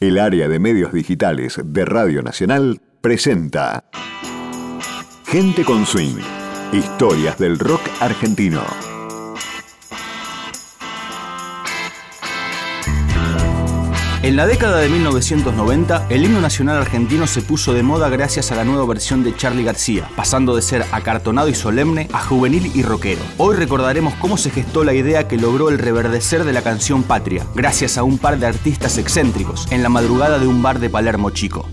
El área de medios digitales de Radio Nacional presenta Gente con Swing, historias del rock argentino. En la década de 1990, el himno nacional argentino se puso de moda gracias a la nueva versión de Charlie García, pasando de ser acartonado y solemne a juvenil y rockero. Hoy recordaremos cómo se gestó la idea que logró el reverdecer de la canción Patria, gracias a un par de artistas excéntricos, en la madrugada de un bar de Palermo Chico.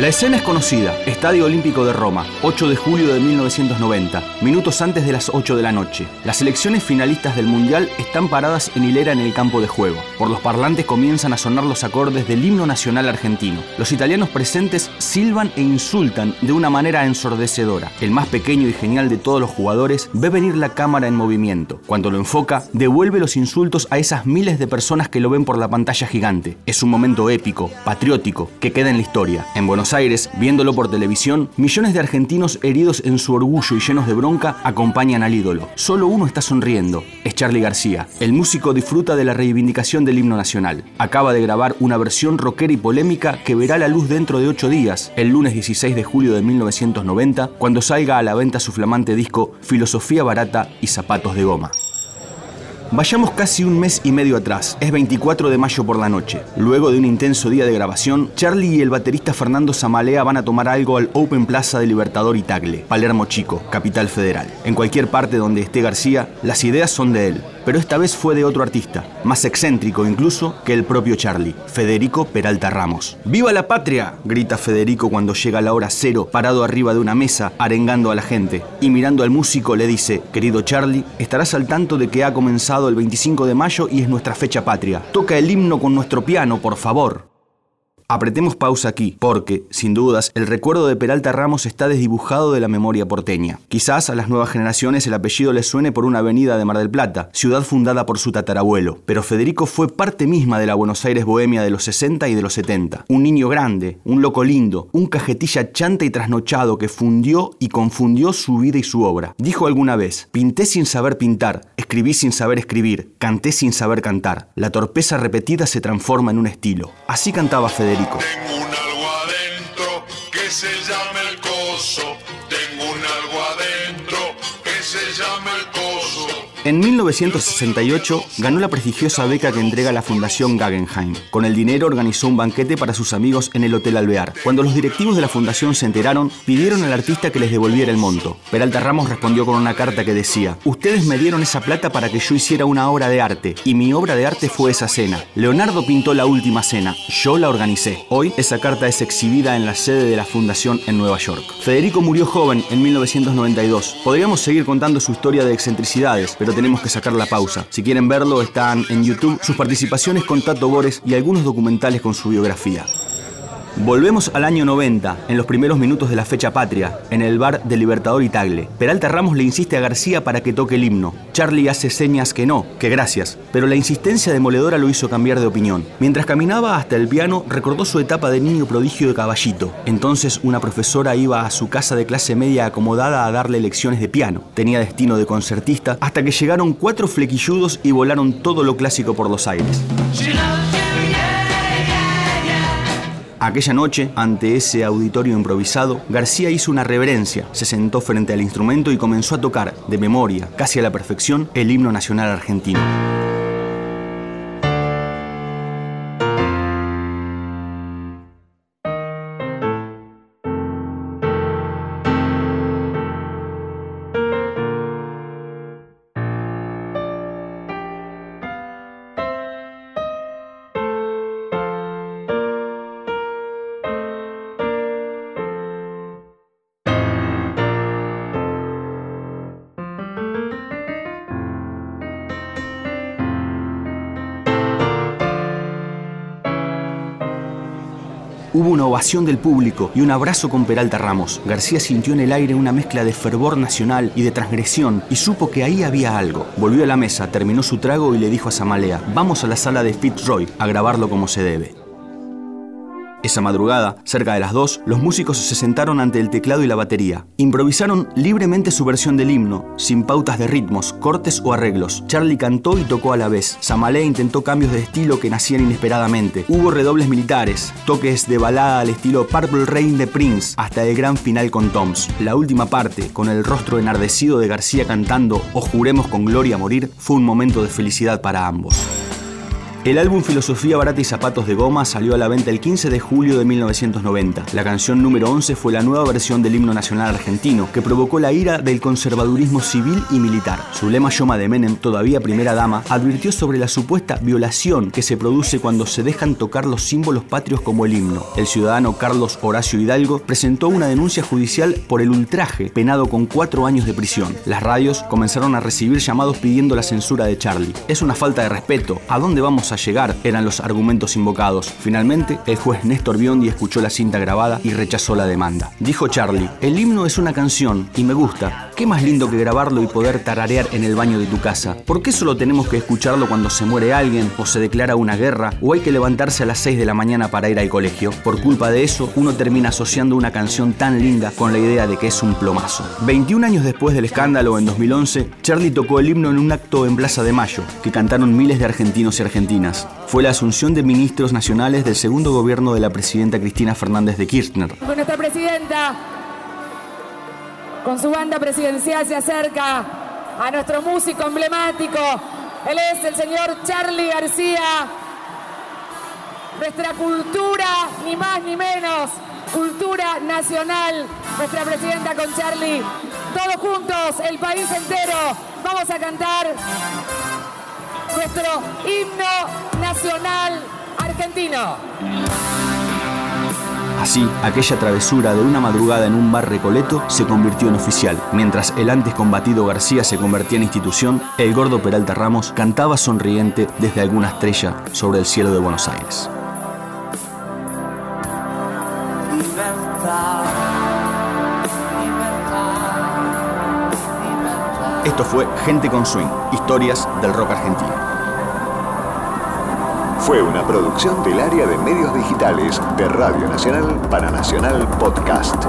La escena es conocida, Estadio Olímpico de Roma, 8 de julio de 1990, minutos antes de las 8 de la noche. Las selecciones finalistas del Mundial están paradas en hilera en el campo de juego. Por los parlantes comienzan a sonar los acordes del himno nacional argentino. Los italianos presentes silban e insultan de una manera ensordecedora. El más pequeño y genial de todos los jugadores ve venir la cámara en movimiento. Cuando lo enfoca, devuelve los insultos a esas miles de personas que lo ven por la pantalla gigante. Es un momento épico, patriótico, que queda en la historia. En Buenos Aires, viéndolo por televisión, millones de argentinos heridos en su orgullo y llenos de bronca acompañan al ídolo. Solo uno está sonriendo, es Charlie García. El músico disfruta de la reivindicación del himno nacional. Acaba de grabar una versión rockera y polémica que verá la luz dentro de ocho días, el lunes 16 de julio de 1990, cuando salga a la venta su flamante disco Filosofía Barata y Zapatos de Goma. Vayamos casi un mes y medio atrás, es 24 de mayo por la noche. Luego de un intenso día de grabación, Charlie y el baterista Fernando Zamalea van a tomar algo al Open Plaza de Libertador y Tagle, Palermo Chico, capital federal. En cualquier parte donde esté García, las ideas son de él, pero esta vez fue de otro artista, más excéntrico incluso que el propio Charlie, Federico Peralta Ramos. ¡Viva la patria! grita Federico cuando llega la hora cero, parado arriba de una mesa, arengando a la gente. Y mirando al músico le dice, querido Charlie, estarás al tanto de que ha comenzado el 25 de mayo y es nuestra fecha patria. Toca el himno con nuestro piano, por favor. Apretemos pausa aquí, porque, sin dudas, el recuerdo de Peralta Ramos está desdibujado de la memoria porteña. Quizás a las nuevas generaciones el apellido les suene por una avenida de Mar del Plata, ciudad fundada por su tatarabuelo, pero Federico fue parte misma de la Buenos Aires bohemia de los 60 y de los 70. Un niño grande, un loco lindo, un cajetilla chanta y trasnochado que fundió y confundió su vida y su obra. Dijo alguna vez, pinté sin saber pintar, escribí sin saber escribir, canté sin saber cantar. La torpeza repetida se transforma en un estilo. Así cantaba Federico. Tengo un algo adentro que se llama el coso. En 1968 ganó la prestigiosa beca que entrega la Fundación Guggenheim. Con el dinero organizó un banquete para sus amigos en el Hotel Alvear. Cuando los directivos de la fundación se enteraron, pidieron al artista que les devolviera el monto. Peralta Ramos respondió con una carta que decía, ustedes me dieron esa plata para que yo hiciera una obra de arte, y mi obra de arte fue esa cena. Leonardo pintó la última cena, yo la organicé. Hoy esa carta es exhibida en la sede de la fundación en Nueva York. Federico murió joven en 1992. Podríamos seguir contando su historia de excentricidades, pero tenemos que sacar la pausa. Si quieren verlo, están en YouTube sus participaciones con Tato Bores y algunos documentales con su biografía. Volvemos al año 90, en los primeros minutos de la fecha patria, en el bar de Libertador y Tagle. Peralta Ramos le insiste a García para que toque el himno. Charlie hace señas que no, que gracias, pero la insistencia demoledora lo hizo cambiar de opinión. Mientras caminaba hasta el piano, recordó su etapa de niño prodigio de caballito. Entonces una profesora iba a su casa de clase media acomodada a darle lecciones de piano. Tenía destino de concertista hasta que llegaron cuatro flequilludos y volaron todo lo clásico por los aires. Aquella noche, ante ese auditorio improvisado, García hizo una reverencia, se sentó frente al instrumento y comenzó a tocar, de memoria, casi a la perfección, el himno nacional argentino. Hubo una ovación del público y un abrazo con Peralta Ramos. García sintió en el aire una mezcla de fervor nacional y de transgresión y supo que ahí había algo. Volvió a la mesa, terminó su trago y le dijo a Zamalea, vamos a la sala de Fitzroy a grabarlo como se debe. Esa madrugada, cerca de las 2, los músicos se sentaron ante el teclado y la batería. Improvisaron libremente su versión del himno, sin pautas de ritmos, cortes o arreglos. Charlie cantó y tocó a la vez. Samalé intentó cambios de estilo que nacían inesperadamente. Hubo redobles militares, toques de balada al estilo Purple Rain de Prince, hasta el gran final con Toms. La última parte, con el rostro enardecido de García cantando O juremos con gloria morir, fue un momento de felicidad para ambos. El álbum Filosofía Barata y Zapatos de Goma salió a la venta el 15 de julio de 1990. La canción número 11 fue la nueva versión del himno nacional argentino, que provocó la ira del conservadurismo civil y militar. Zulema Yoma de Menem, todavía primera dama, advirtió sobre la supuesta violación que se produce cuando se dejan tocar los símbolos patrios como el himno. El ciudadano Carlos Horacio Hidalgo presentó una denuncia judicial por el ultraje, penado con cuatro años de prisión. Las radios comenzaron a recibir llamados pidiendo la censura de Charlie. Es una falta de respeto. ¿A dónde vamos a llegar, eran los argumentos invocados. Finalmente, el juez Néstor Biondi escuchó la cinta grabada y rechazó la demanda. Dijo Charlie, el himno es una canción y me gusta. ¿Qué más lindo que grabarlo y poder tararear en el baño de tu casa? ¿Por qué solo tenemos que escucharlo cuando se muere alguien o se declara una guerra o hay que levantarse a las 6 de la mañana para ir al colegio? Por culpa de eso, uno termina asociando una canción tan linda con la idea de que es un plomazo. 21 años después del escándalo, en 2011, Charlie tocó el himno en un acto en Plaza de Mayo, que cantaron miles de argentinos y argentinas. Fue la asunción de ministros nacionales del segundo gobierno de la presidenta Cristina Fernández de Kirchner. Con nuestra presidenta con su banda presidencial se acerca a nuestro músico emblemático. Él es el señor Charlie García. Nuestra cultura, ni más ni menos, cultura nacional. Nuestra presidenta con Charlie. Todos juntos, el país entero, vamos a cantar nuestro himno nacional argentino. Así, aquella travesura de una madrugada en un bar recoleto se convirtió en oficial. Mientras el antes combatido García se convertía en institución, el gordo Peralta Ramos cantaba sonriente desde alguna estrella sobre el cielo de Buenos Aires. Esto fue Gente con Swing, historias del rock argentino. Fue una producción del área de medios digitales de Radio Nacional para Nacional Podcast.